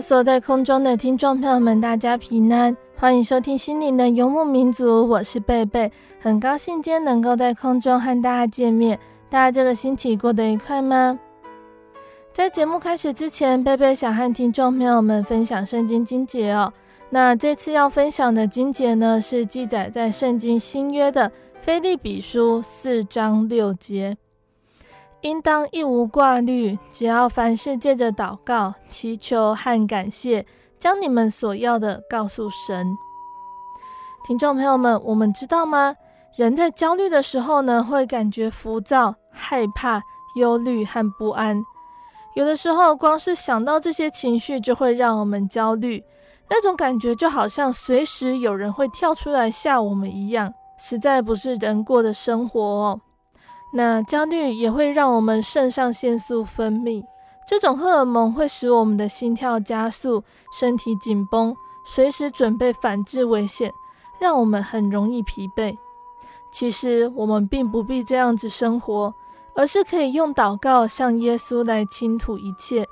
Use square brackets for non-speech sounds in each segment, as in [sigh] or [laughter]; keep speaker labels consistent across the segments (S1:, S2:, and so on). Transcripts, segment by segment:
S1: 所有在空中的听众朋友们，大家平安，欢迎收听心灵的游牧民族，我是贝贝，很高兴今天能够在空中和大家见面。大家这个星期过得愉快吗？在节目开始之前，贝贝想和听众朋友们分享圣经经节哦。那这次要分享的经节呢，是记载在圣经新约的腓立比书四章六节。应当一无挂虑，只要凡事借着祷告、祈求和感谢，将你们所要的告诉神。听众朋友们，我们知道吗？人在焦虑的时候呢，会感觉浮躁、害怕、忧虑和不安。有的时候，光是想到这些情绪，就会让我们焦虑。那种感觉就好像随时有人会跳出来吓我们一样，实在不是人过的生活哦。那焦虑也会让我们肾上腺素分泌，这种荷尔蒙会使我们的心跳加速，身体紧绷，随时准备反制危险，让我们很容易疲惫。其实我们并不必这样子生活，而是可以用祷告向耶稣来倾吐一切，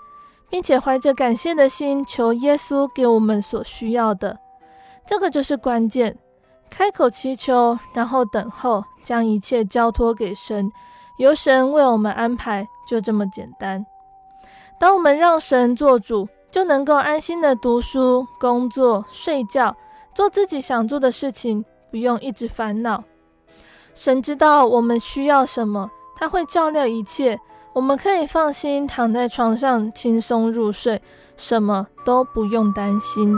S1: 并且怀着感谢的心求耶稣给我们所需要的。这个就是关键。开口祈求，然后等候，将一切交托给神，由神为我们安排，就这么简单。当我们让神做主，就能够安心的读书、工作、睡觉，做自己想做的事情，不用一直烦恼。神知道我们需要什么，他会照料一切，我们可以放心躺在床上轻松入睡，什么都不用担心。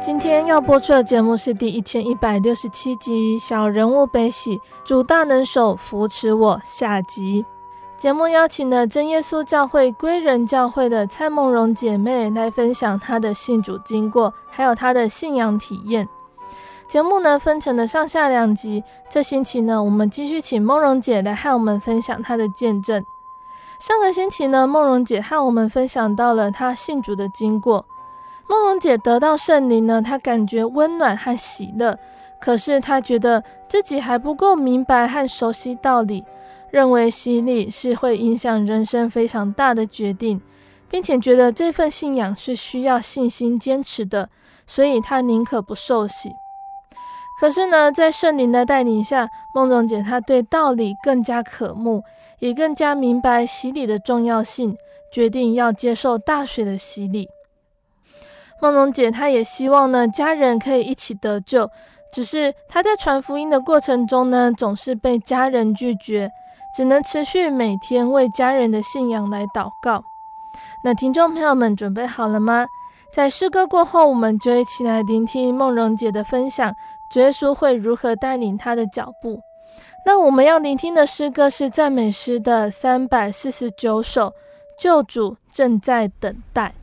S1: 今天要播出的节目是第一千一百六十七集《小人物悲喜》，主大能手扶持我。下集节目邀请了真耶稣教会归仁教会的蔡梦荣姐妹来分享她的信主经过，还有她的信仰体验。节目呢分成了上下两集，这星期呢我们继续请梦荣姐来和我们分享她的见证。上个星期呢梦荣姐和我们分享到了她信主的经过。梦荣姐得到圣灵呢，她感觉温暖和喜乐，可是她觉得自己还不够明白和熟悉道理，认为洗礼是会影响人生非常大的决定，并且觉得这份信仰是需要信心坚持的，所以她宁可不受洗。可是呢，在圣灵的带领下，梦荣姐她对道理更加渴慕，也更加明白洗礼的重要性，决定要接受大水的洗礼。梦荣姐，她也希望呢，家人可以一起得救。只是她在传福音的过程中呢，总是被家人拒绝，只能持续每天为家人的信仰来祷告。那听众朋友们准备好了吗？在诗歌过后，我们就一起来聆听梦荣姐的分享，主耶稣会如何带领她的脚步。那我们要聆听的诗歌是赞美诗的三百四十九首，救主
S2: 正在等待。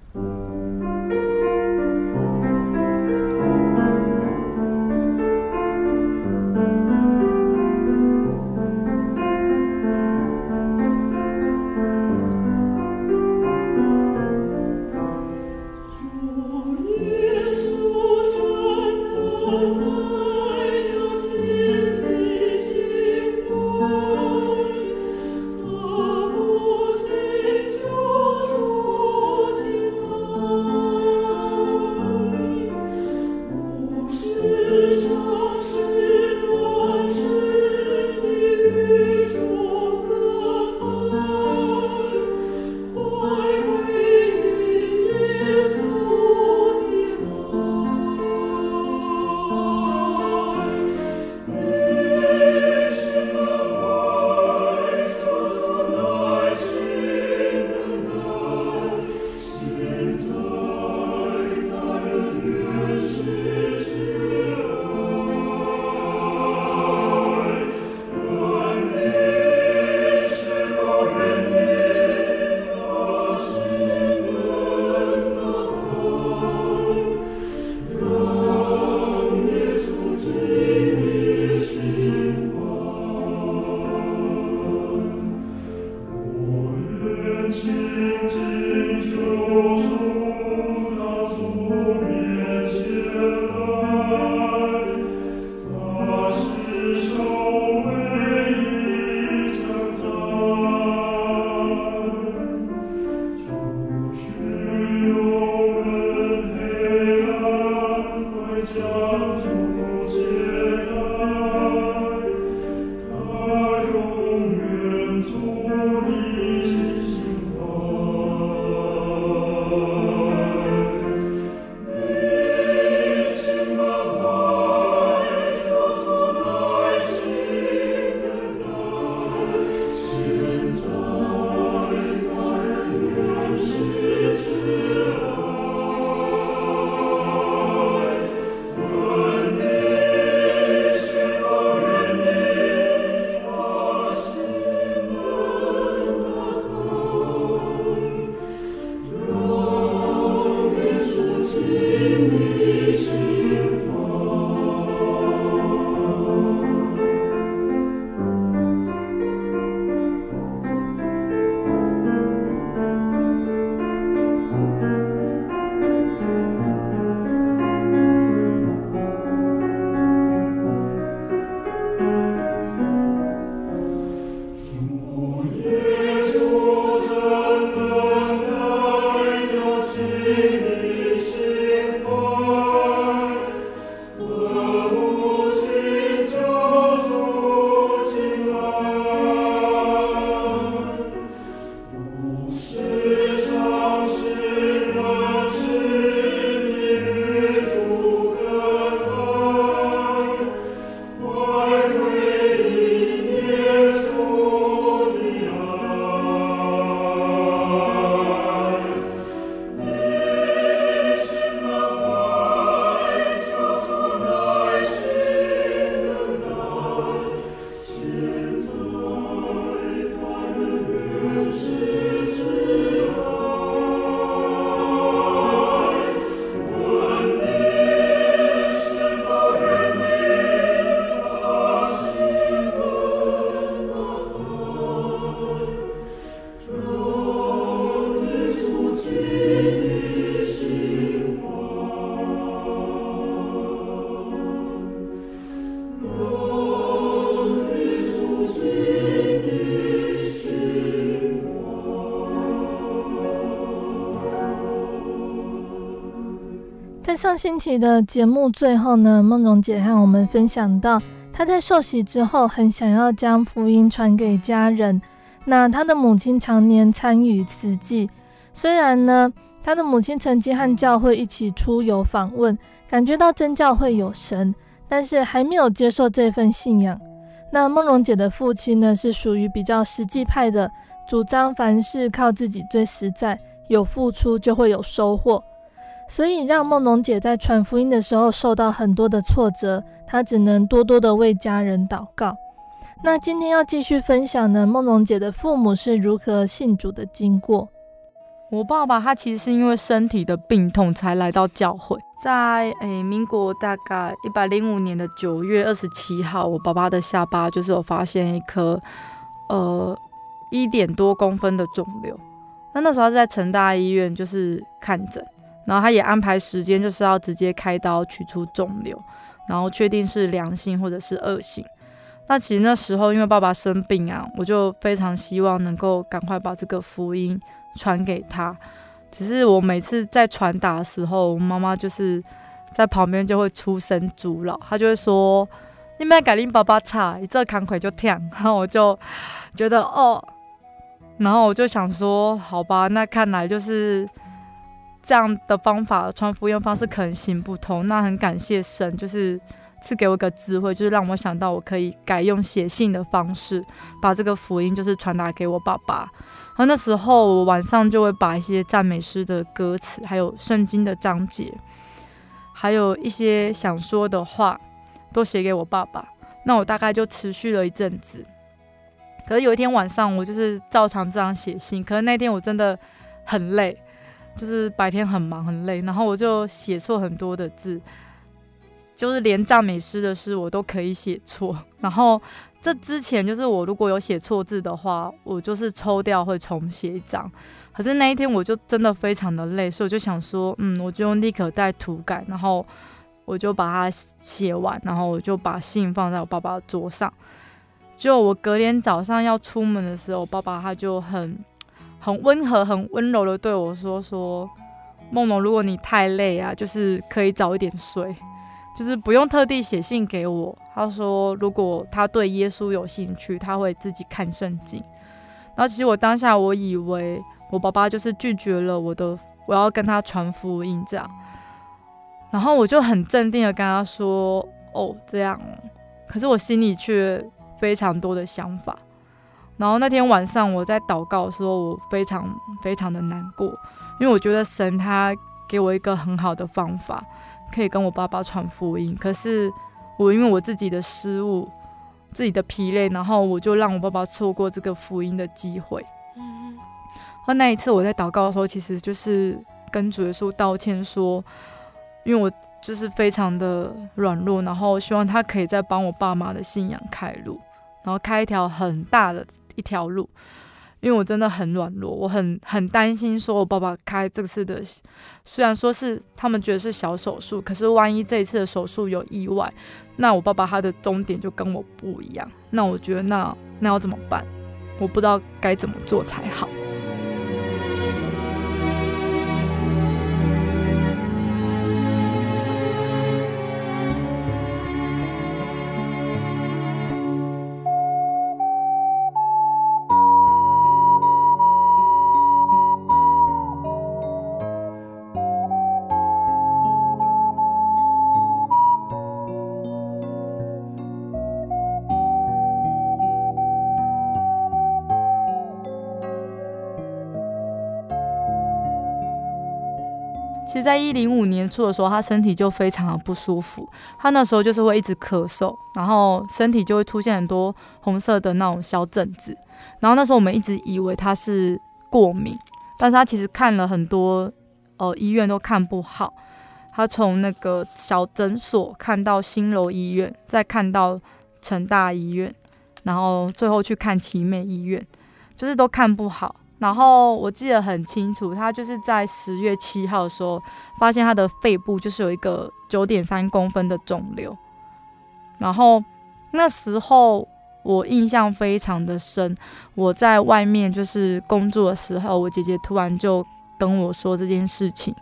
S2: Oh. 上星期的节目最后呢，梦蓉姐和我们分享到，她在受洗之后，很想要将福音传给家人。那她的母亲常年参与慈济，虽然呢，她的母亲曾经和教会一起出游访问，感觉到真教会有神，但是还没有接受这份信仰。那梦蓉姐的父亲呢，是属于比较实际派的，主张凡事靠自己最实在，有付出就会有收获。所以让梦龙姐在传福音的时候受到很多的挫折，她只能多多的为家人祷告。那今天要继续分享呢，梦龙姐的父母是如何信主的经过。
S3: 我爸爸他其实是因为身体的病痛才来到教会，在诶民国大概一百零五年的九月二十七号，我爸爸的下巴就是有发现一颗呃一点多公分的肿瘤。那那时候是在成大医院就是看诊，然后他也安排时间就是要直接开刀取出肿瘤，然后确定是良性或者是恶性。那其实那时候因为爸爸生病啊，我就非常希望能够赶快把这个福音传给他。只是我每次在传达的时候，我妈妈就是在旁边就会出声阻扰，她就会说：“你们改令爸爸差，一这扛腿就跳。”然后我就觉得哦，然后我就想说：“好吧，那看来就是这样的方法传福音方式可能行不通。”那很感谢神，就是。赐给我一个智慧，就是让我想到我可以改用写信的方式，把这个福音就是传达给我爸爸。而那时候我晚上就会把一些赞美诗的歌词，还有圣经的章节，还有一些想说的话，都写给我爸爸。那我大概就持续了一阵子。可是有一天晚上，我就是照常这样写信。可是那天我真的很累，就是白天很忙很累，然后我就写错很多的字。就是连赞美诗的诗我都可以写错，然后这之前就是我如果有写错字的话，我就是抽掉会重写一张。可是那一天我就真的非常的累，所以我就想说，嗯，我就用立可带涂改，然后我就把它写完，然后我就把信放在我爸爸的桌上。就我隔天早上要出门的时候，我爸爸他就很很温和、很温柔的对我说：“说梦梦，如果你太累啊，就是可以早一点睡。”就是不用特地写信给我。他说，如果他对耶稣有兴趣，他会自己看圣经。然后其实我当下我以为我爸爸就是拒绝了我的，我要跟他传福音这样。然后我就很镇定的跟他说：“哦，这样。”可是我心里却非常多的想法。然后那天晚上我在祷告的时候，我非常非常的难过，因为我觉得神他给我一个很好的方法。可以跟我爸爸传福音，可是我因为我自己的失误、自己的疲累，然后我就让我爸爸错过这个福音的机会。嗯，嗯那一次我在祷告的时候，其实就是跟主耶稣道歉说，因为我就是非常的软弱，然后希望他可以再帮我爸妈的信仰开路，然后开一条很大的一条路。因为我真的很软弱，我很很担心，说我爸爸开这次的，虽然说是他们觉得是小手术，可是万一这一次的手术有意外，那我爸爸他的终点就跟我不一样，那我觉得那那要怎么办？我不知道该怎么做才好。在一零五年初的时候，他身体就非常的不舒服。他那时候就是会一直咳嗽，然后身体就会出现很多红色的那种小疹子。然后那时候我们一直以为他是过敏，但是他其实看了很多呃医院都看不好。他从那个小诊所看到新楼医院，再看到成大医院，然后最后去看奇美医院，就是都看不好。然后我记得很清楚，他就是在十月七号的时候，发现他的肺部就是有一个九点三公分的肿瘤。然后那时候我印象非常的深，我在外面就是工作的时候，我姐姐突然就跟我说这件事情，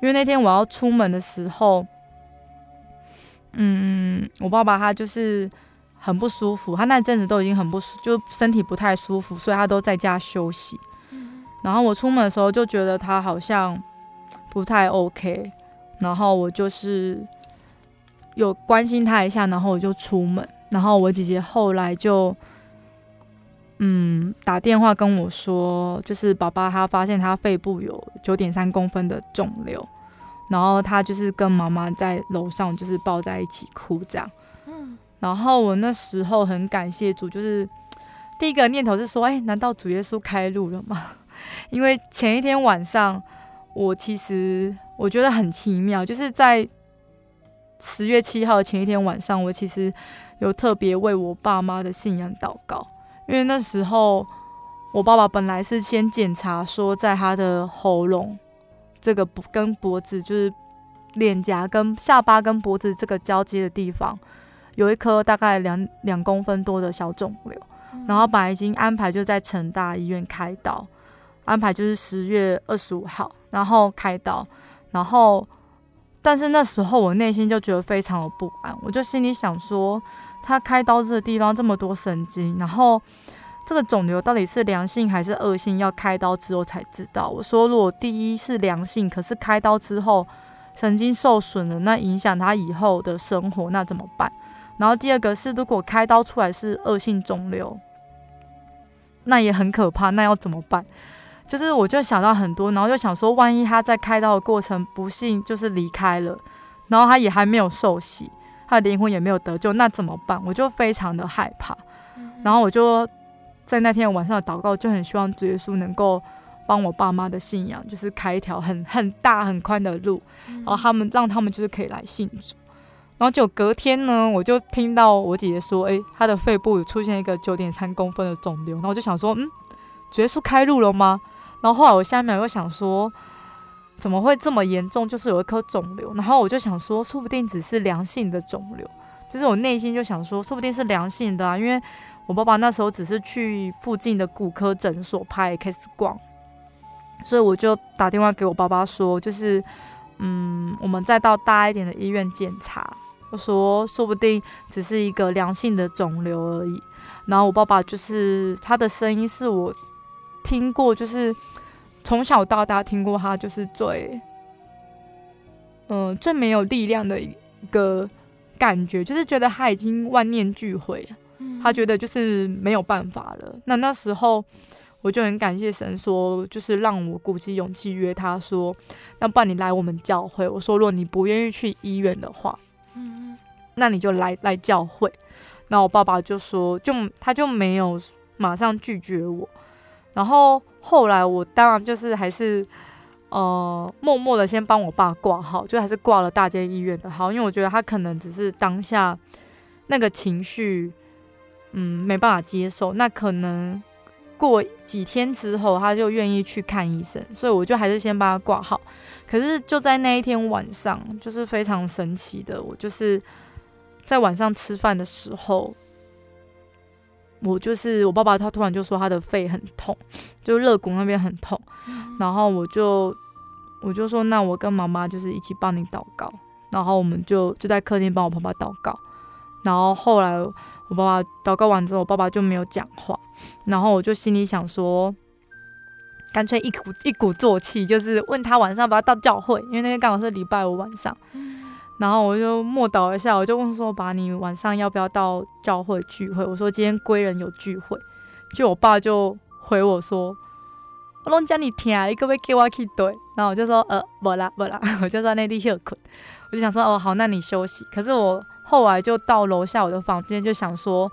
S3: 因为那天我要出门的时候，嗯，我爸爸他就是。很不舒服，他那阵子都已经很不舒，就身体不太舒服，所以他都在家休息。然后我出门的时候就觉得他好像不太 OK，然后我就是有关心他一下，然后我就出门。然后我姐姐后来就嗯打电话跟我说，就是爸爸他发现他肺部有九点三公分的肿瘤，然后他就是跟妈妈在楼上就是抱在一起哭这样。然后我那时候很感谢主，就是第一个念头是说，哎，难道主耶稣开路了吗？[laughs] 因为前一天晚上，我其实我觉得很奇妙，就是在十月七号前一天晚上，我其实有特别为我爸妈的信仰祷告，因为那时候我爸爸本来是先检查说，在他的喉咙这个跟脖子，就是脸颊跟下巴跟脖子这个交接的地方，有一颗大概两两公分多的小肿瘤。然后本来已经安排就在成大医院开刀，安排就是十月二十五号，然后开刀，然后但是那时候我内心就觉得非常的不安，我就心里想说，他开刀这个地方这么多神经，然后这个肿瘤到底是良性还是恶性，要开刀之后才知道。我说如果第一是良性，可是开刀之后神经受损了，那影响他以后的生活，那怎么办？然后第二个是如果开刀出来是恶性肿瘤。那也很可怕，那要怎么办？就是我就想到很多，然后就想说，万一他在开刀的过程不幸就是离开了，然后他也还没有受洗，他的灵魂也没有得救，那怎么办？我就非常的害怕。然后我就在那天晚上的祷告，就很希望主耶稣能够帮我爸妈的信仰，就是开一条很很大很宽的路，然后他们让他们就是可以来信主。然后就隔天呢，我就听到我姐姐说，诶，她的肺部出现一个九点三公分的肿瘤。然后我就想说，嗯，主耶稣开路了吗？然后后来我下一秒又想说，怎么会这么严重？就是有一颗肿瘤。然后我就想说，说不定只是良性的肿瘤。就是我内心就想说，说不定是良性的啊，因为我爸爸那时候只是去附近的骨科诊所拍 X 光，所以我就打电话给我爸爸说，就是，嗯，我们再到大一点的医院检查。我说，说不定只是一个良性的肿瘤而已。然后我爸爸就是他的声音是我听过，就是从小到大听过他就是最，嗯、呃，最没有力量的一个感觉，就是觉得他已经万念俱灰，他觉得就是没有办法了。那那时候我就很感谢神，说就是让我鼓起勇气约他说，那不然你来我们教会。我说，如果你不愿意去医院的话。那你就来来教会，那我爸爸就说，就他就没有马上拒绝我，然后后来我当然就是还是呃默默的先帮我爸挂号，就还是挂了大间医院的号，因为我觉得他可能只是当下那个情绪，嗯，没办法接受，那可能过几天之后他就愿意去看医生，所以我就还是先帮他挂号。可是就在那一天晚上，就是非常神奇的，我就是。在晚上吃饭的时候，我就是我爸爸，他突然就说他的肺很痛，就肋骨那边很痛，然后我就我就说，那我跟妈妈就是一起帮你祷告，然后我们就就在客厅帮我爸爸祷告，然后后来我爸爸祷告完之后，我爸爸就没有讲话，然后我就心里想说，干脆一鼓一鼓作气，就是问他晚上要不要到教会，因为那天刚好是礼拜五晚上。然后我就默祷一下，我就问说：“爸，你晚上要不要到教会聚会？”我说：“今天归人有聚会。”就我爸就回我说：“我拢叫你听，你可不可以给我去对？”然后我就说：“呃，不啦不啦。” [laughs] 我就在那里休困。我就想说：“哦，好，那你休息。”可是我后来就到楼下我的房间，就想说：“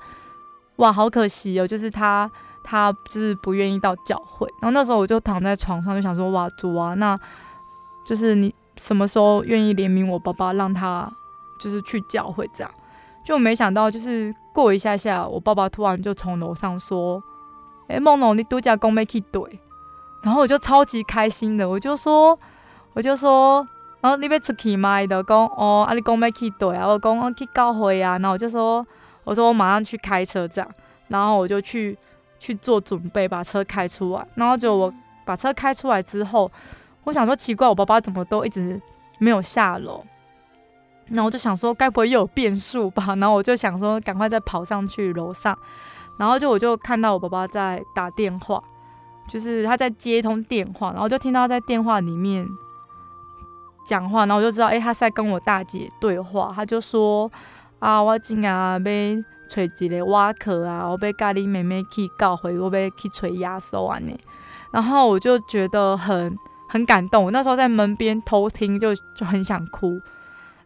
S3: 哇，好可惜哦，就是他他就是不愿意到教会。”然后那时候我就躺在床上，就想说：“哇，主啊，那就是你。”什么时候愿意怜悯我爸爸，让他就是去教会这样？就没想到，就是过一下下，我爸爸突然就从楼上说：“哎、欸，梦龙，你度假公没去对。”然后我就超级开心的，我就说，我就说，然后你要出去吗？的讲哦，啊你公没去对啊？我讲我去教会啊。然后我就说，我说我马上去开车这样，然后我就去去做准备，把车开出来。然后就我把车开出来之后。我想说奇怪，我爸爸怎么都一直没有下楼？然后我就想说，该不会又有变数吧？[laughs] 然后我就想说，赶快再跑上去楼上。然后就我就看到我爸爸在打电话，就是他在接一通电话，然后就听到他在电话里面讲话，然后我就知道，哎，他在跟我大姐对话。他就说：“啊，我今啊被找一个瓦克啊，我被咖喱妹妹去告回，我被去找耶稣啊呢。”然后我就觉得很。很感动，我那时候在门边偷听就，就就很想哭。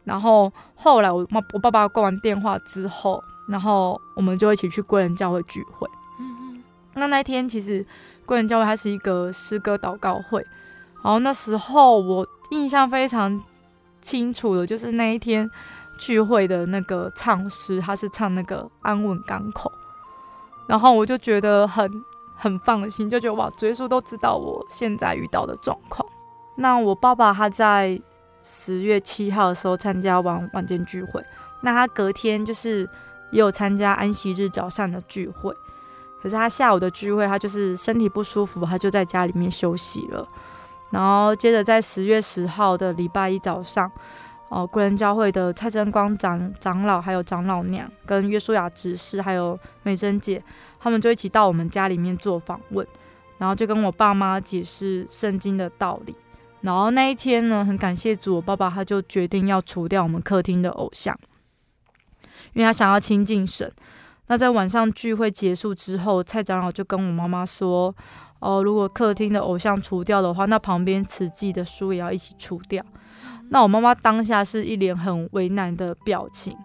S3: 然后后来我妈我爸爸挂完电话之后，然后我们就一起去贵人教会聚会。嗯嗯。那那天其实贵人教会它是一个诗歌祷告会，然后那时候我印象非常清楚的，就是那一天聚会的那个唱诗，他是唱那个安稳港口，然后我就觉得很很放心，就觉得哇，主耶稣都知道我现在遇到的状况。那我爸爸他在十月七号的时候参加完晚间聚会，那他隔天就是也有参加安息日早上的聚会，可是他下午的聚会他就是身体不舒服，他就在家里面休息了。然后接着在十月十号的礼拜一早上，哦，贵人教会的蔡真光长长老还有长老娘跟约书亚执事还有美珍姐，他们就一起到我们家里面做访问，然后就跟我爸妈解释圣经的道理。然后那一天呢，很感谢主，我爸爸他就决定要除掉我们客厅的偶像，因为他想要亲近神。那在晚上聚会结束之后，蔡长老就跟我妈妈说：“哦，如果客厅的偶像除掉的话，那旁边慈济的书也要一起除掉。”那我妈妈当下是一脸很为难的表情。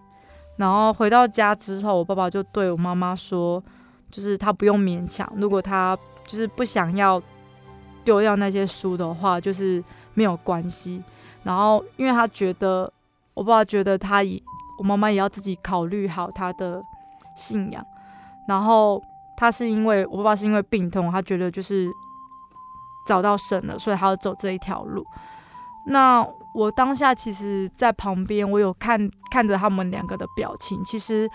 S3: 然后回到家之后，我爸爸就对我妈妈说：“就是他不用勉强，如果他就是不想要。”丢掉那些书的话，就是没有关系。然后，因为他觉得，我爸爸觉得他也，我妈妈也要自己考虑好他的信仰。然后，他是因为我爸爸是因为病痛，他觉得就是找到神了，所以他要走这一条路。那我当下其实，在旁边，我有看看着他们两个的表情。其实，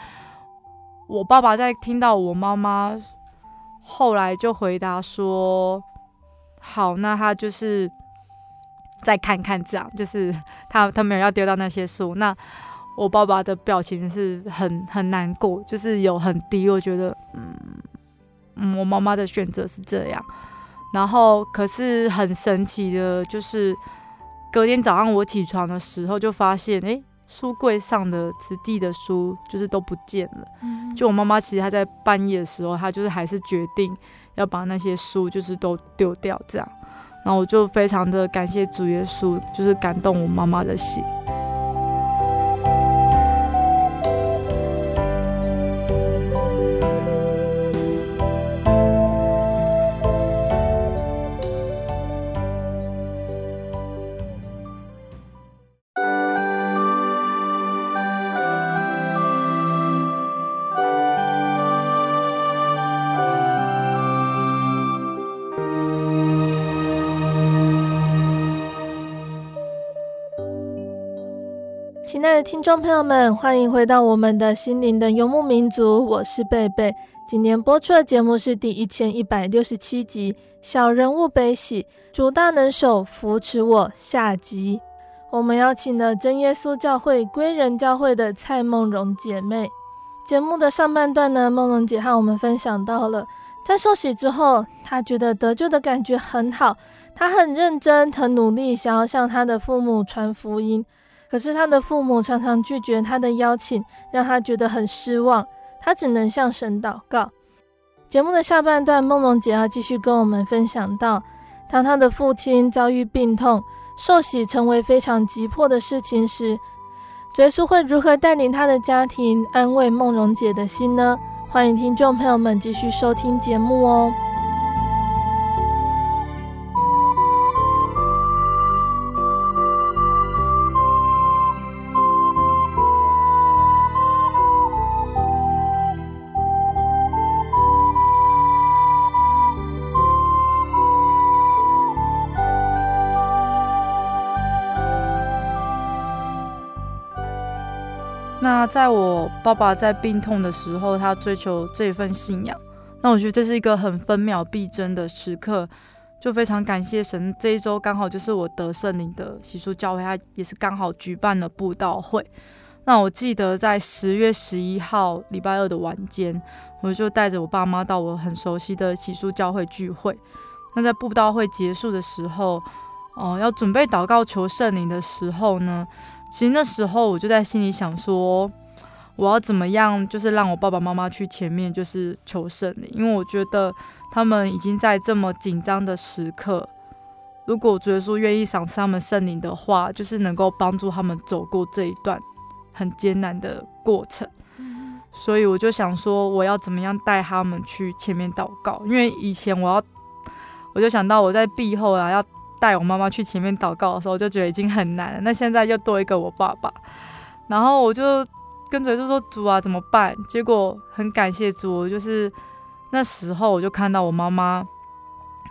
S3: 我爸爸在听到我妈妈后来就回答说。好，那他就是再看看，这样就是他他没有要丢掉那些书。那我爸爸的表情是很很难过，就是有很低。我觉得，嗯嗯，我妈妈的选择是这样。然后，可是很神奇的，就是隔天早上我起床的时候，就发现，哎，书柜上的慈济的书就是都不见了。嗯。就我妈妈其实她在半夜的时候，她就是还是决定。要把那些书就是都丢掉，这样，然后我就非常的感谢主耶稣，就是感动我妈妈的心。
S1: 听众朋友们，欢迎回到我们的心灵的游牧民族，我是贝贝。今天播出的节目是第一千一百六十七集《小人物悲喜》，主大能手扶持我。下集我们邀请了真耶稣教会归人教会的蔡梦荣姐妹。节目的上半段呢，梦荣姐和我们分享到了，在受洗之后，她觉得得救的感觉很好，她很认真、很努力，想要向她的父母传福音。可是他的父母常常拒绝他的邀请，让他觉得很失望。他只能向神祷告。节目的下半段，梦龙姐要继续跟我们分享到，当他的父亲遭遇病痛，受洗成为非常急迫的事情时，耶稣会如何带领他的家庭，安慰梦龙姐的心呢？欢迎听众朋友们继续收听节目哦。
S3: 在我爸爸在病痛的时候，他追求这份信仰，那我觉得这是一个很分秒必争的时刻，就非常感谢神。这一周刚好就是我得圣灵的喜书教会，他也是刚好举办了布道会。那我记得在十月十一号礼拜二的晚间，我就带着我爸妈到我很熟悉的喜书教会聚会。那在布道会结束的时候，哦、呃，要准备祷告求圣灵的时候呢，其实那时候我就在心里想说，我要怎么样，就是让我爸爸妈妈去前面，就是求圣灵，因为我觉得他们已经在这么紧张的时刻，如果我觉得说愿意赏赐他们圣灵的话，就是能够帮助他们走过这一段很艰难的过程。所以我就想说，我要怎么样带他们去前面祷告，因为以前我要我就想到我在毕后啊，要带我妈妈去前面祷告的时候，就觉得已经很难了。那现在又多一个我爸爸，然后我就跟着就说主啊，怎么办？结果很感谢主，就是那时候我就看到我妈妈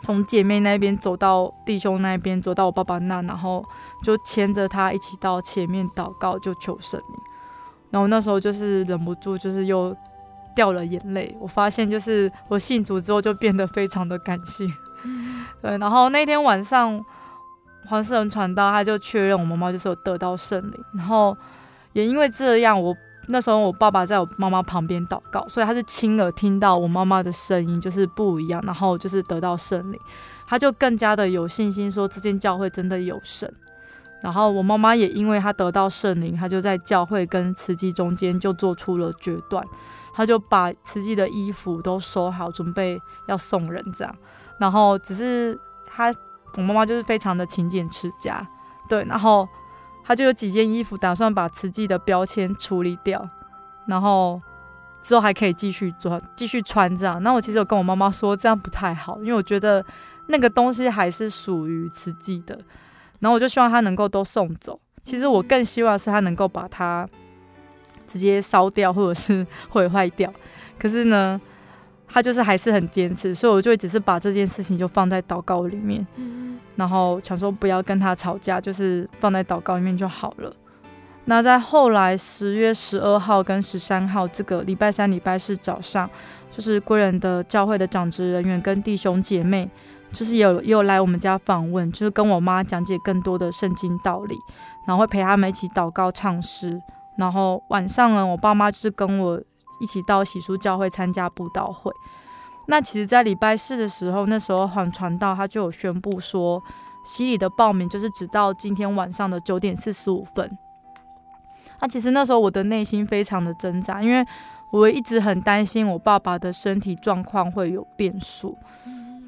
S3: 从姐妹那边走到弟兄那边，走到我爸爸那，然后就牵着他一起到前面祷告，就求圣灵。然后那时候就是忍不住，就是又掉了眼泪。我发现就是我信主之后就变得非常的感性。[laughs] 对，然后那天晚上黄世仁传道，他就确认我妈妈就是有得到圣灵，然后也因为这样，我那时候我爸爸在我妈妈旁边祷告，所以他是亲耳听到我妈妈的声音，就是不一样，然后就是得到圣灵，他就更加的有信心说这间教会真的有神。然后我妈妈也因为她得到圣灵，她就在教会跟慈济中间就做出了决断，她就把慈济的衣服都收好，准备要送人这样。然后只是她，我妈妈就是非常的勤俭持家，对，然后她就有几件衣服打算把慈济的标签处理掉，然后之后还可以继续穿，继续穿这样。那我其实有跟我妈妈说这样不太好，因为我觉得那个东西还是属于慈济的。然后我就希望他能够都送走。其实我更希望是他能够把它直接烧掉，或者是毁坏掉。可是呢，他就是还是很坚持，所以我就只是把这件事情就放在祷告里面，然后想说不要跟他吵架，就是放在祷告里面就好了。那在后来十月十二号跟十三号这个礼拜三、礼拜四早上，就是贵人的教会的长职人员跟弟兄姐妹。就是有有来我们家访问，就是跟我妈讲解更多的圣经道理，然后会陪他们一起祷告唱诗，然后晚上呢，我爸妈就是跟我一起到洗漱教会参加布道会。那其实，在礼拜四的时候，那时候黄传道他就有宣布说，洗礼的报名就是直到今天晚上的九点四十五分。那其实那时候我的内心非常的挣扎，因为我一直很担心我爸爸的身体状况会有变数。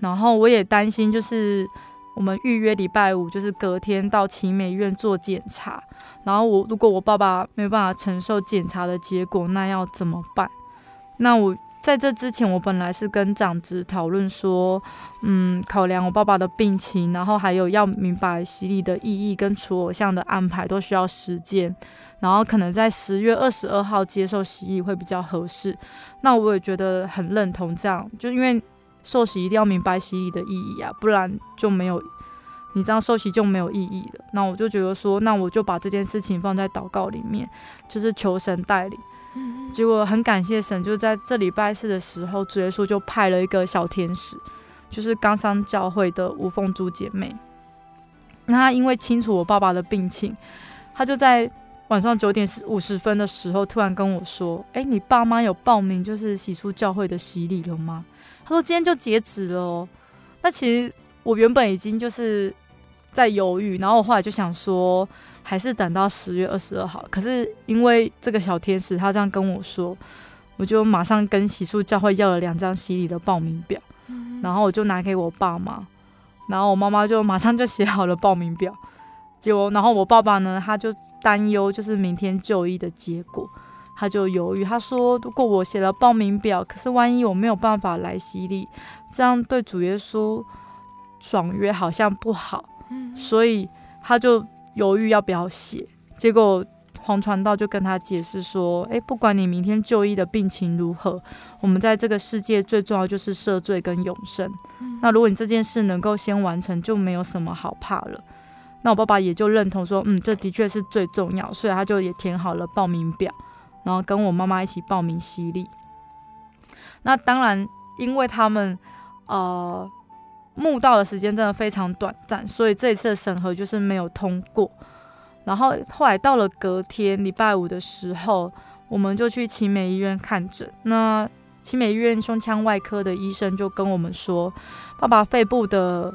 S3: 然后我也担心，就是我们预约礼拜五，就是隔天到奇美医院做检查。然后我如果我爸爸没有办法承受检查的结果，那要怎么办？那我在这之前，我本来是跟长职讨论说，嗯，考量我爸爸的病情，然后还有要明白洗礼的意义跟除偶像的安排都需要时间。然后可能在十月二十二号接受洗礼会比较合适。那我也觉得很认同这样，就因为。受洗一定要明白洗礼的意义啊，不然就没有，你这样受洗就没有意义了。那我就觉得说，那我就把这件事情放在祷告里面，就是求神带领。结果很感谢神，就在这礼拜四的时候，主耶稣就派了一个小天使，就是刚上教会的吴凤珠姐妹。那她因为清楚我爸爸的病情，她就在晚上九点五十分的时候，突然跟我说：“哎，你爸妈有报名就是洗出教会的洗礼了吗？”他说今天就截止了哦，那其实我原本已经就是在犹豫，然后我后来就想说，还是等到十月二十二号。可是因为这个小天使他这样跟我说，我就马上跟洗漱教会要了两张洗礼的报名表，然后我就拿给我爸妈，然后我妈妈就马上就写好了报名表。结果，然后我爸爸呢，他就担忧就是明天就医的结果。他就犹豫，他说：“如果我写了报名表，可是万一我没有办法来洗礼，这样对主耶稣爽约好像不好。”所以他就犹豫要不要写。结果黄传道就跟他解释说：“诶，不管你明天就医的病情如何，我们在这个世界最重要就是赦罪跟永生。那如果你这件事能够先完成，就没有什么好怕了。”那我爸爸也就认同说：“嗯，这的确是最重要。”所以他就也填好了报名表。然后跟我妈妈一起报名洗礼。那当然，因为他们呃慕道的时间真的非常短暂，所以这一次的审核就是没有通过。然后后来到了隔天礼拜五的时候，我们就去奇美医院看诊。那奇美医院胸腔外科的医生就跟我们说，爸爸肺部的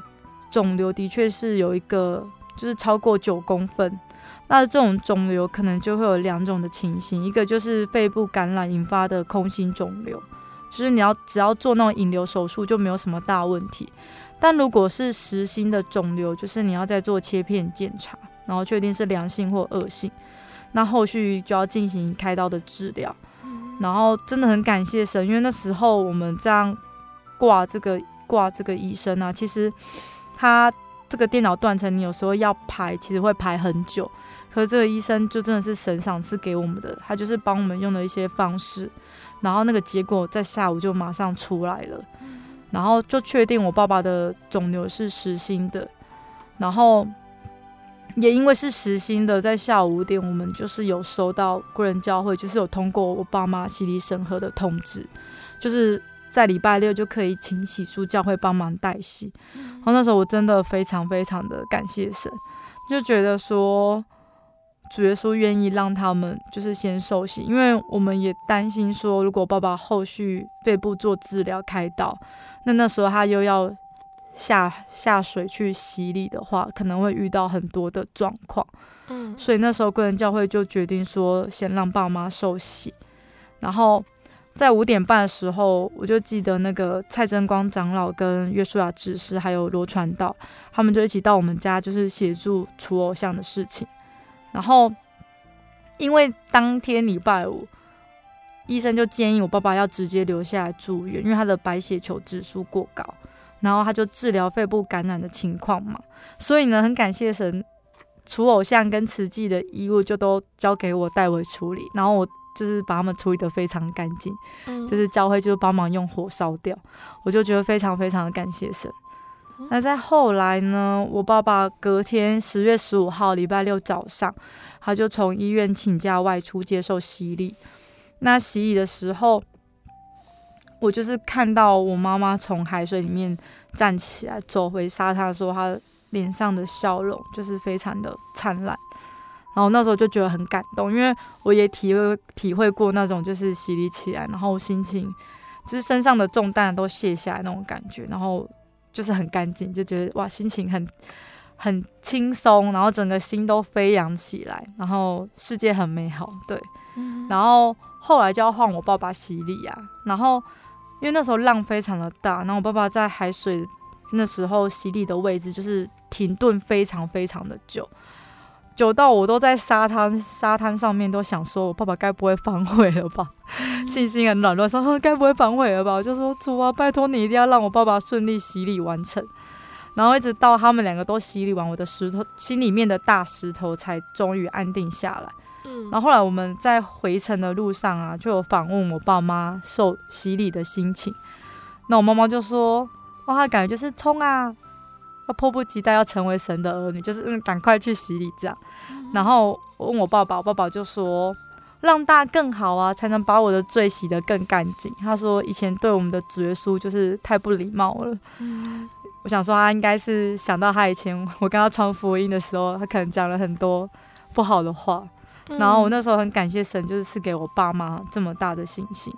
S3: 肿瘤的确是有一个，就是超过九公分。那这种肿瘤可能就会有两种的情形，一个就是肺部感染引发的空心肿瘤，就是你要只要做那种引流手术就没有什么大问题。但如果是实心的肿瘤，就是你要再做切片检查，然后确定是良性或恶性，那后续就要进行开刀的治疗。然后真的很感谢神，因为那时候我们这样挂这个挂这个医生啊，其实他这个电脑断层，你有时候要排，其实会排很久。可是这个医生就真的是神赏赐给我们的，他就是帮我们用了一些方式，然后那个结果在下午就马上出来了，然后就确定我爸爸的肿瘤是实心的，然后也因为是实心的，在下午五点我们就是有收到贵人教会，就是有通过我爸妈洗礼审核的通知，就是在礼拜六就可以请洗漱教会帮忙代洗，然后那时候我真的非常非常的感谢神，就觉得说。主耶稣愿意让他们就是先受洗，因为我们也担心说，如果爸爸后续肺部做治疗开刀，那那时候他又要下下水去洗礼的话，可能会遇到很多的状况。嗯，所以那时候贵人教会就决定说，先让爸妈受洗。然后在五点半的时候，我就记得那个蔡真光长老跟约书亚执事还有罗传道，他们就一起到我们家，就是协助除偶像的事情。然后，因为当天礼拜五，医生就建议我爸爸要直接留下来住院，因为他的白血球指数过高，然后他就治疗肺部感染的情况嘛。所以呢，很感谢神，除偶像跟慈济的衣物就都交给我代为处理，然后我就是把他们处理得非常干净，就是教会就帮忙用火烧掉，我就觉得非常非常的感谢神。那在后来呢，我爸爸隔天十月十五号礼拜六早上，他就从医院请假外出接受洗礼。那洗礼的时候，我就是看到我妈妈从海水里面站起来，走回沙滩的时候，她脸上的笑容就是非常的灿烂。然后那时候就觉得很感动，因为我也体会体会过那种就是洗礼起来，然后心情就是身上的重担都卸下来那种感觉，然后。就是很干净，就觉得哇，心情很很轻松，然后整个心都飞扬起来，然后世界很美好，对。嗯、然后后来就要换我爸爸洗礼啊，然后因为那时候浪非常的大，然后我爸爸在海水那时候洗礼的位置就是停顿非常非常的久。久到我都在沙滩沙滩上面都想说，我爸爸该不会反悔了吧？嗯、[laughs] 信心很软弱，说 [laughs] 该不会反悔了吧？我就说主啊，拜托你一定要让我爸爸顺利洗礼完成。然后一直到他们两个都洗礼完，我的石头心里面的大石头才终于安定下来。嗯，然后后来我们在回程的路上啊，就有访问我爸妈受洗礼的心情。那我妈妈就说，哇，感觉就是冲啊！要迫不及待要成为神的儿女，就是嗯，赶快去洗礼这样。然后我问我爸爸，我爸爸就说，让大更好啊，才能把我的罪洗得更干净。他说以前对我们的主耶稣就是太不礼貌了。嗯、我想说他应该是想到他以前 [laughs] 我跟他传福音的时候，他可能讲了很多不好的话。嗯、然后我那时候很感谢神，就是赐给我爸妈这么大的信心。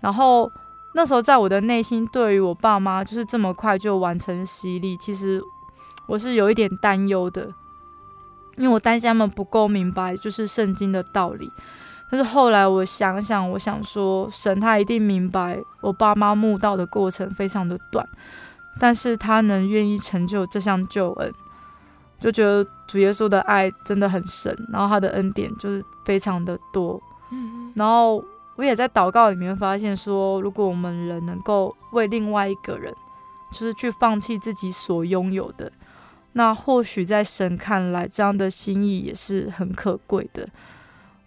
S3: 然后。那时候，在我的内心，对于我爸妈就是这么快就完成洗礼，其实我是有一点担忧的，因为我担心他们不够明白就是圣经的道理。但是后来我想想，我想说，神他一定明白我爸妈慕道的过程非常的短，但是他能愿意成就这项救恩，就觉得主耶稣的爱真的很深，然后他的恩典就是非常的多，然后。我也在祷告里面发现说，如果我们人能够为另外一个人，就是去放弃自己所拥有的，那或许在神看来，这样的心意也是很可贵的。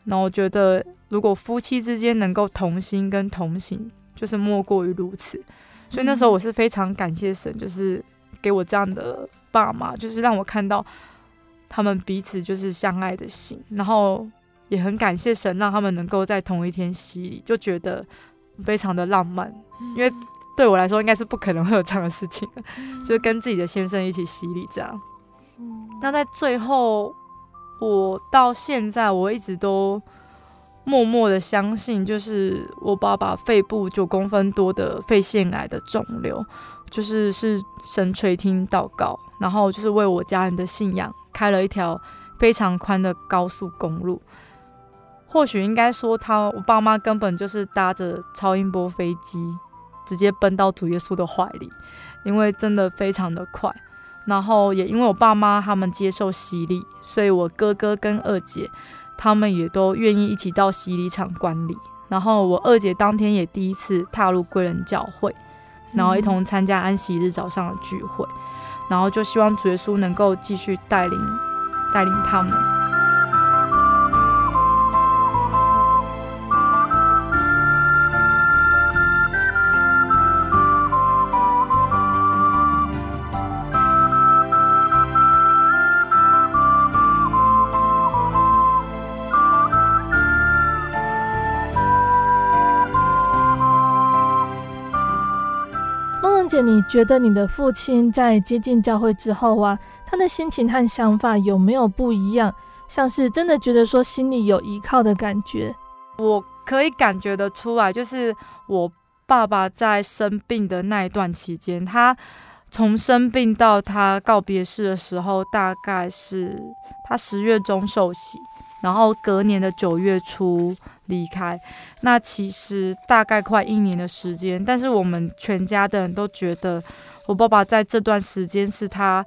S3: 那我觉得，如果夫妻之间能够同心跟同行，就是莫过于如此。所以那时候我是非常感谢神，就是给我这样的爸妈，就是让我看到他们彼此就是相爱的心，然后。也很感谢神，让他们能够在同一天洗礼，就觉得非常的浪漫。因为对我来说，应该是不可能会有这样的事情的，就跟自己的先生一起洗礼这样。那在最后，我到现在我一直都默默的相信，就是我爸爸肺部九公分多的肺腺癌的肿瘤，就是是神垂听祷告，然后就是为我家人的信仰开了一条非常宽的高速公路。或许应该说，他我爸妈根本就是搭着超音波飞机，直接奔到主耶稣的怀里，因为真的非常的快。然后也因为我爸妈他们接受洗礼，所以我哥哥跟二姐他们也都愿意一起到洗礼场观礼。然后我二姐当天也第一次踏入贵人教会，然后一同参加安息日早上的聚会，然后就希望主耶稣能够继续带领带领他
S1: 们。你觉得你的父亲在接近教会之后啊，他的心情和想法有没有不一样？像是真的觉得说心里有依靠的感觉？
S3: 我可以感觉得出来，就是我爸爸在生病的那一段期间，他从生病到他告别式的时候，大概是他十月中受洗，然后隔年的九月初离开。那其实大概快一年的时间，但是我们全家的人都觉得，我爸爸在这段时间是他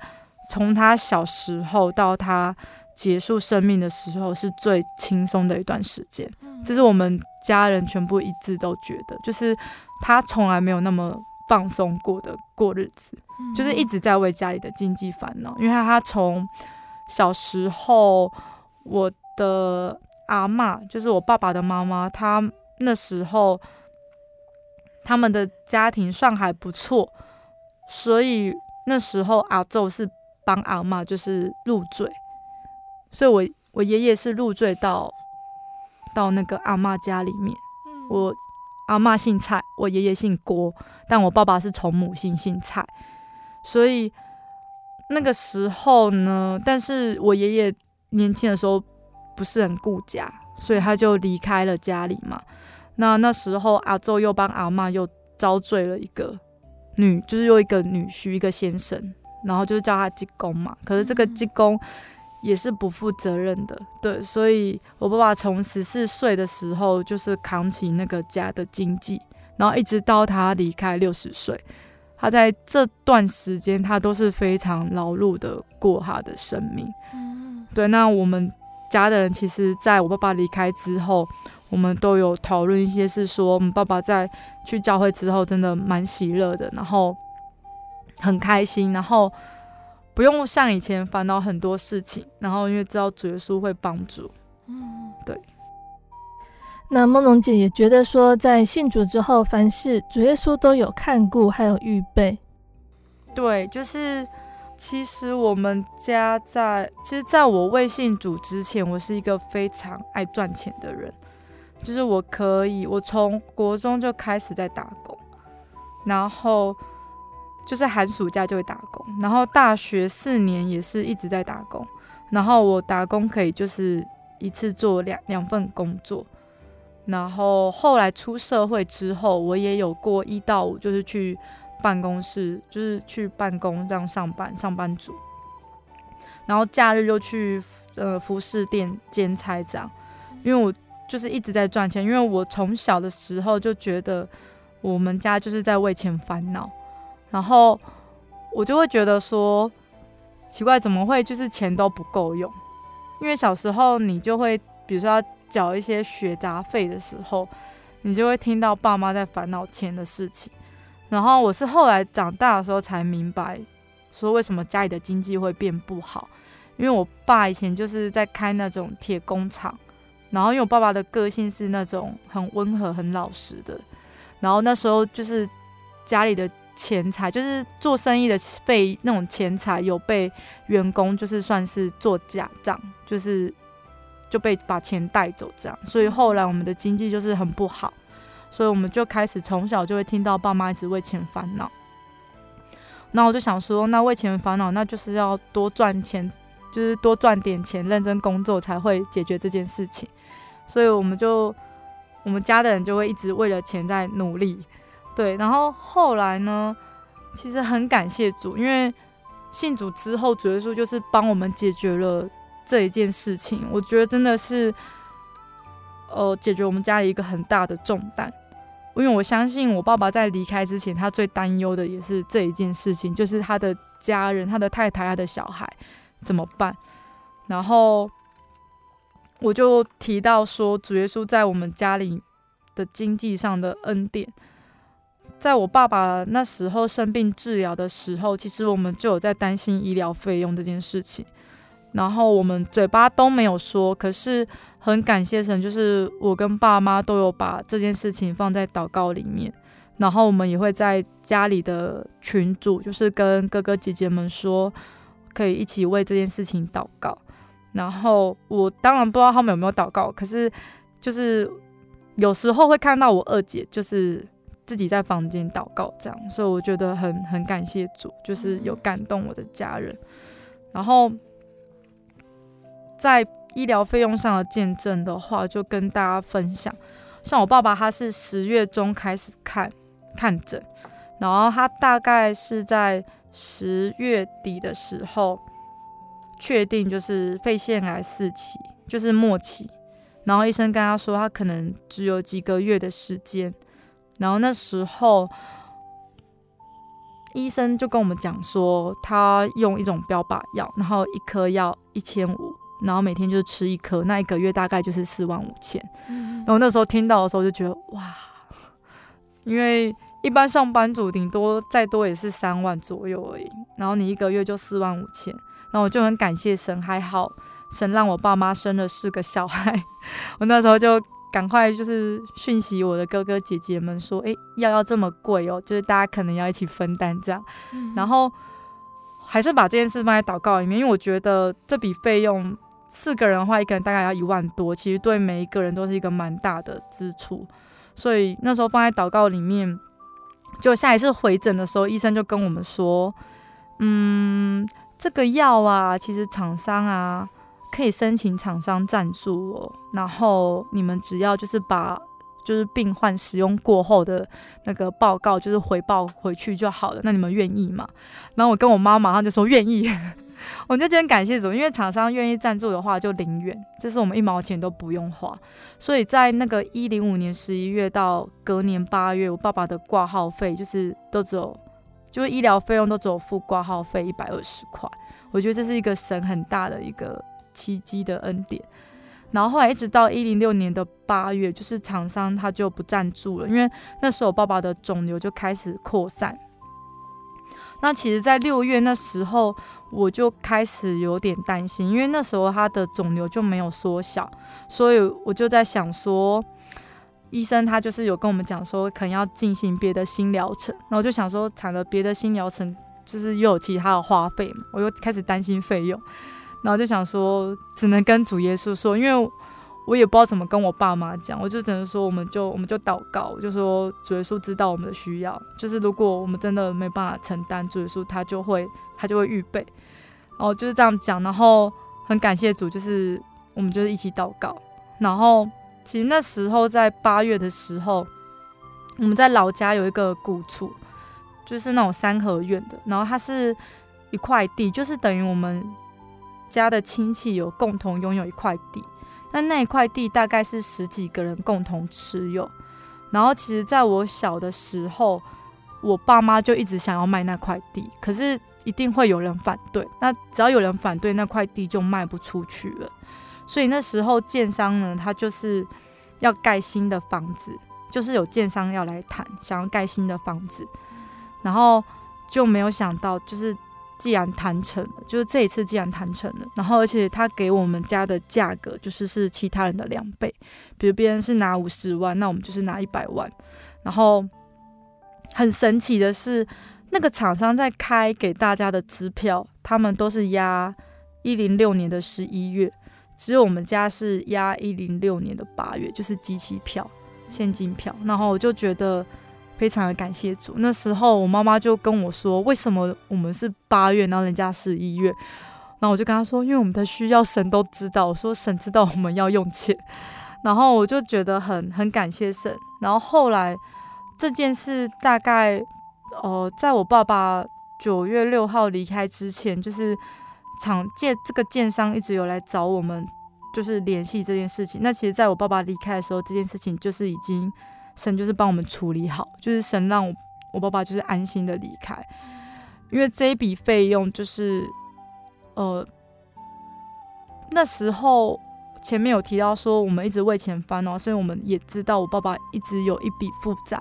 S3: 从他小时候到他结束生命的时候是最轻松的一段时间。这是我们家人全部一致都觉得，就是他从来没有那么放松过的过日子，就是一直在为家里的经济烦恼。因为他从小时候，我的阿嬷就是我爸爸的妈妈，她。那时候，他们的家庭算还不错，所以那时候阿昼是帮阿嬷就是入赘，所以我我爷爷是入赘到到那个阿嬷家里面。我阿嬷姓蔡，我爷爷姓郭，但我爸爸是从母姓姓蔡，所以那个时候呢，但是我爷爷年轻的时候不是很顾家，所以他就离开了家里嘛。那那时候阿祖又帮阿嬷又遭罪了一个女，就是又一个女婿，一个先生，然后就叫他济公嘛。可是这个济公也是不负责任的，对，所以我爸爸从十四岁的时候就是扛起那个家的经济，然后一直到他离开六十岁，他在这段时间他都是非常劳碌的过他的生命。对，那我们家的人其实在我爸爸离开之后。我们都有讨论一些，是说我们爸爸在去教会之后，真的蛮喜乐的，然后很开心，然后不用像以前烦恼很多事情，然后因为知道主耶稣会帮助，嗯，对。
S1: 那梦龙姐也觉得说，在信主之后，凡事主耶稣都有看顾，还有预备。
S3: 对，就是其实我们家在，其实在我未信主之前，我是一个非常爱赚钱的人。就是我可以，我从国中就开始在打工，然后就是寒暑假就会打工，然后大学四年也是一直在打工，然后我打工可以就是一次做两两份工作，然后后来出社会之后，我也有过一到五就是去办公室，就是去办公这样上班，上班族，然后假日就去呃服饰店兼差这样，因为我。就是一直在赚钱，因为我从小的时候就觉得我们家就是在为钱烦恼，然后我就会觉得说奇怪，怎么会就是钱都不够用？因为小时候你就会，比如说要缴一些学杂费的时候，你就会听到爸妈在烦恼钱的事情。然后我是后来长大的时候才明白，说为什么家里的经济会变不好，因为我爸以前就是在开那种铁工厂。然后，因为我爸爸的个性是那种很温和、很老实的。然后那时候就是家里的钱财，就是做生意的费那种钱财，有被员工就是算是做假账，就是就被把钱带走这样。所以后来我们的经济就是很不好，所以我们就开始从小就会听到爸妈一直为钱烦恼。那我就想说，那为钱烦恼，那就是要多赚钱。就是多赚点钱，认真工作才会解决这件事情，所以我们就我们家的人就会一直为了钱在努力，对。然后后来呢，其实很感谢主，因为信主之后，主耶稣就是帮我们解决了这一件事情。我觉得真的是，呃，解决我们家里一个很大的重担。因为我相信我爸爸在离开之前，他最担忧的也是这一件事情，就是他的家人、他的太太、他的小孩。怎么办？然后我就提到说，主耶稣在我们家里的经济上的恩典，在我爸爸那时候生病治疗的时候，其实我们就有在担心医疗费用这件事情。然后我们嘴巴都没有说，可是很感谢神，就是我跟爸妈都有把这件事情放在祷告里面。然后我们也会在家里的群组，就是跟哥哥姐姐们说，可以一起为这件事情祷告。然后我当然不知道他们有没有祷告，可是就是有时候会看到我二姐就是自己在房间祷告这样，所以我觉得很很感谢主，就是有感动我的家人。然后。在医疗费用上的见证的话，就跟大家分享。像我爸爸，他是十月中开始看看诊，然后他大概是在十月底的时候确定就是肺腺癌四期，就是末期。然后医生跟他说，他可能只有几个月的时间。然后那时候医生就跟我们讲说，他用一种标靶药，然后一颗要一千五。然后每天就吃一颗，那一个月大概就是四万五千。然后那时候听到的时候就觉得哇，因为一般上班族顶多再多也是三万左右而已，然后你一个月就四万五千，然后我就很感谢神，还好神让我爸妈生了四个小孩。[laughs] 我那时候就赶快就是讯息我的哥哥姐姐们说，哎，药要这么贵哦，就是大家可能要一起分担这样。然后还是把这件事放在祷告里面，因为我觉得这笔费用。四个人的话，一个人大概要一万多，其实对每一个人都是一个蛮大的支出，所以那时候放在祷告里面。就下一次回诊的时候，医生就跟我们说：“嗯，这个药啊，其实厂商啊可以申请厂商赞助哦，然后你们只要就是把就是病患使用过后的那个报告就是回报回去就好了。那你们愿意吗？”然后我跟我妈马上就说愿意。[laughs] 我就觉得很感谢主，因为厂商愿意赞助的话就零元，就是我们一毛钱都不用花。所以在那个一零五年十一月到隔年八月，我爸爸的挂号费就是都只有，就是医疗费用都只有付挂号费一百二十块。我觉得这是一个神很大的一个奇迹的恩典。然后后来一直到一零六年的八月，就是厂商他就不赞助了，因为那时候我爸爸的肿瘤就开始扩散。那其实，在六月那时候，我就开始有点担心，因为那时候他的肿瘤就没有缩小，所以我就在想说，医生他就是有跟我们讲说，可能要进行别的新疗程。然后我就想说，产了别的新疗程，就是又有其他的花费嘛，我又开始担心费用，然后就想说，只能跟主耶稣说，因为。我也不知道怎么跟我爸妈讲，我就只能说，我们就我们就祷告，就说主耶稣知道我们的需要，就是如果我们真的没办法承担，主耶稣他就会他就会预备，然后就是这样讲，然后很感谢主，就是我们就是一起祷告，然后其实那时候在八月的时候，我们在老家有一个古厝，就是那种三合院的，然后它是一块地，就是等于我们家的亲戚有共同拥有一块地。那那一块地大概是十几个人共同持有，然后其实在我小的时候，我爸妈就一直想要卖那块地，可是一定会有人反对。那只要有人反对，那块地就卖不出去了。所以那时候建商呢，他就是要盖新的房子，就是有建商要来谈，想要盖新的房子，然后就没有想到就是。既然谈成了，就是这一次既然谈成了，然后而且他给我们家的价格就是是其他人的两倍，比如别人是拿五十万，那我们就是拿一百万。然后很神奇的是，那个厂商在开给大家的支票，他们都是压一零六年的十一月，只有我们家是压一零六年的八月，就是机器票、现金票。然后我就觉得。[laughs] 非常的感谢主。那时候我妈妈就跟我说：“为什么我们是八月，然后人家是一月？”然后我就跟她说：“因为我们的需要神都知道。”我说：“神知道我们要用钱。”然后我就觉得很很感谢神。然后后来这件事大概呃，在我爸爸九月六号离开之前，就是厂建这个建商一直有来找我们，就是联系这件事情。那其实在我爸爸离开的时候，这件事情就是已经。神就是帮我们处理好，就是神让我我爸爸就是安心的离开，因为这一笔费用就是，呃，那时候前面有提到说我们一直为钱烦恼，所以我们也知道我爸爸一直有一笔负债，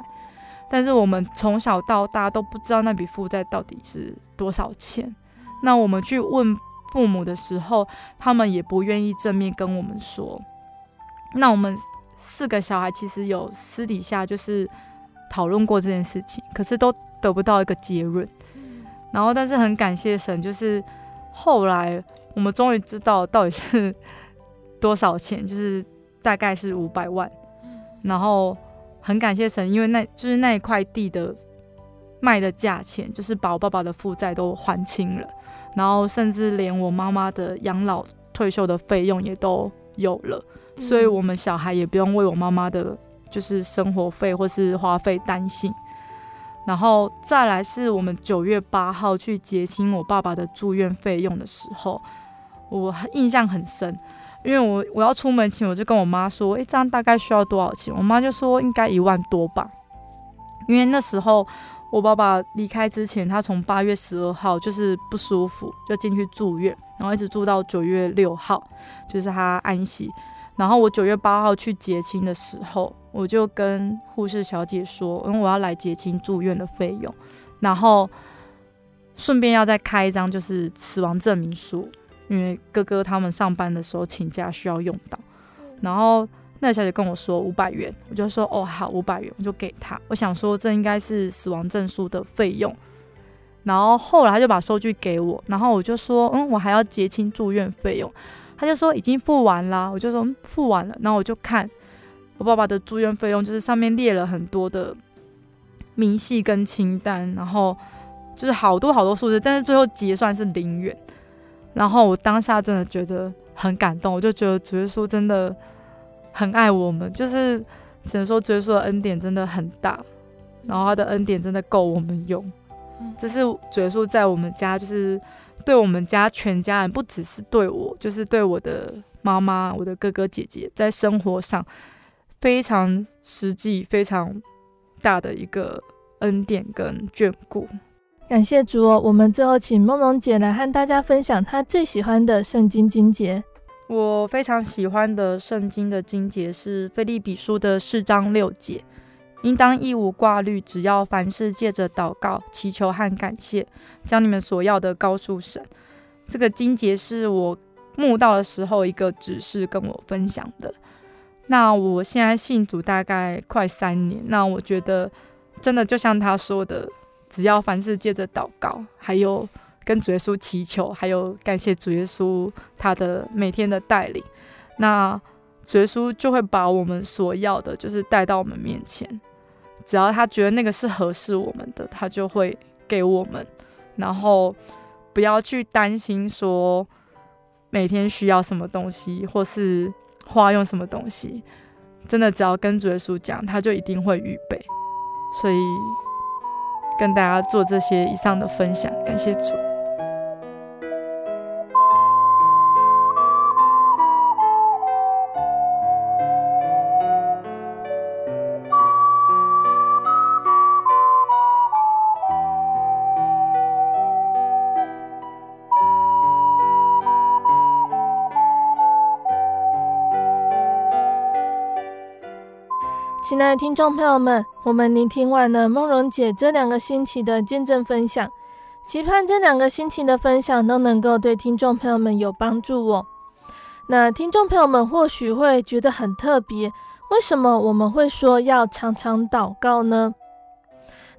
S3: 但是我们从小到大都不知道那笔负债到底是多少钱。那我们去问父母的时候，他们也不愿意正面跟我们说。那我们四个小孩其实有私底下就是讨论过这件事情，可是都得不到一个结论。然后，但是很感谢神，就是后来我们终于知道到底是 [laughs] 多少钱，就是大概是五百万。然后很感谢神，因为那就是那一块地的卖的价钱，就是把我爸爸的负债都还清了。然后甚至连我妈妈的养老退休的费用也都有了，所以我们小孩也不用为我妈妈的就是生活费或是花费担心。然后再来是我们九月八号去结清我爸爸的住院费用的时候，我印象很深，因为我我要出门前我就跟我妈说，诶，这样大概需要多少钱？我妈就说应该一万多吧，因为那时候。我爸爸离开之前，他从八月十二号就是不舒服，就进去住院，然后一直住到九月六号，就是他安息。然后我九月八号去结清的时候，我就跟护士小姐说，因为我要来结清住院的费用，然后顺便要再开一张就是死亡证明书，因为哥哥他们上班的时候请假需要用到，然后。那小姐跟我说五百元，我就说哦好，五百元我就给她。我想说这应该是死亡证书的费用，然后后来他就把收据给我，然后我就说嗯，我还要结清住院费用，他就说已经付完了，我就说嗯，付完了，然后我就看我爸爸的住院费用，就是上面列了很多的明细跟清单，然后就是好多好多数字，但是最后结算是零元，然后我当下真的觉得很感动，我就觉得主耶稣真的。很爱我们，就是只能说，主耶稣的恩典真的很大，然后他的恩典真的够我们用。这是主耶稣在我们家，就是对我们家全家人，不只是对我，就是对我的妈妈、我的哥哥姐姐，在生活上非常实际、非常大的一个恩典跟眷顾。
S1: 感谢主哦！我们最后请梦蓉姐来和大家分享她最喜欢的圣经经节。
S3: 我非常喜欢的圣经的经节是菲利比书的四章六节，应当一无挂虑，只要凡事借着祷告、祈求和感谢，将你们所要的告诉神。这个经节是我慕道的时候一个指示跟我分享的。那我现在信主大概快三年，那我觉得真的就像他说的，只要凡事借着祷告，还有。跟主耶稣祈求，还有感谢主耶稣他的每天的带领，那主耶稣就会把我们所要的，就是带到我们面前。只要他觉得那个是合适我们的，他就会给我们。然后不要去担心说每天需要什么东西，或是花用什么东西。真的，只要跟主耶稣讲，他就一定会预备。所以跟大家做这些以上的分享，感谢主。
S1: 亲爱的听众朋友们，我们聆听完了梦蓉姐这两个星期的见证分享，期盼这两个星期的分享都能够对听众朋友们有帮助哦。那听众朋友们或许会觉得很特别，为什么我们会说要常常祷告呢？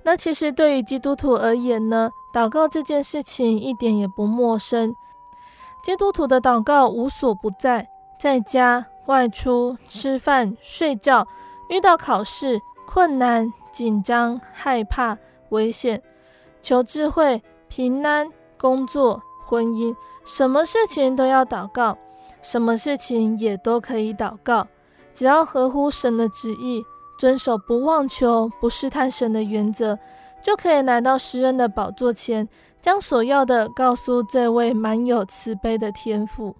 S1: 那其实对于基督徒而言呢，祷告这件事情一点也不陌生。基督徒的祷告无所不在，在家、外出、吃饭、睡觉。遇到考试、困难、紧张、害怕、危险，求智慧、平安、工作、婚姻，什么事情都要祷告，什么事情也都可以祷告，只要合乎神的旨意，遵守不妄求、不试探神的原则，就可以来到诗恩的宝座前，将所要的告诉这位满有慈悲的天父。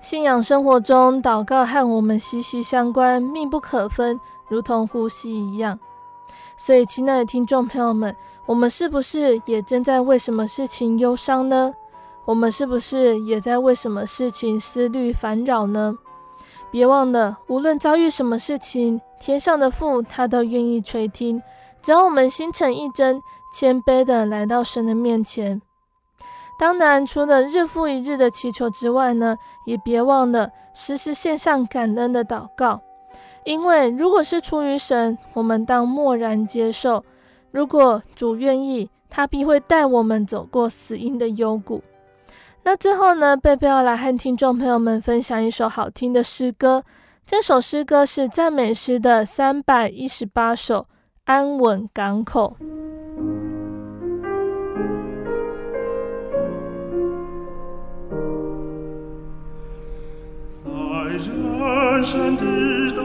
S1: 信仰生活中，祷告和我们息息相关，密不可分，如同呼吸一样。所以，亲爱的听众朋友们，我们是不是也正在为什么事情忧伤呢？我们是不是也在为什么事情思虑烦扰呢？别忘了，无论遭遇什么事情，天上的父他都愿意垂听，只要我们心诚意真、谦卑的来到神的面前。当然，除了日复一日的祈求之外呢，也别忘了时时献上感恩的祷告。因为如果是出于神，我们当默然接受；如果主愿意，他必会带我们走过死荫的幽谷。那最后呢，贝贝要来和听众朋友们分享一首好听的诗歌。这首诗歌是赞美诗的三百一十八首，《安稳港口》。
S2: 深的大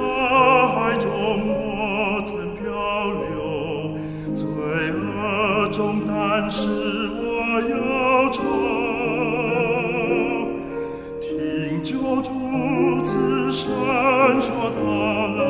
S2: 海中，我曾漂流，罪恶中，但是我忧愁。听救主此声说到来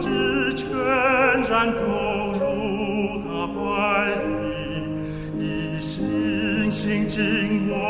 S2: 只全然投入他怀里，
S1: 心静默。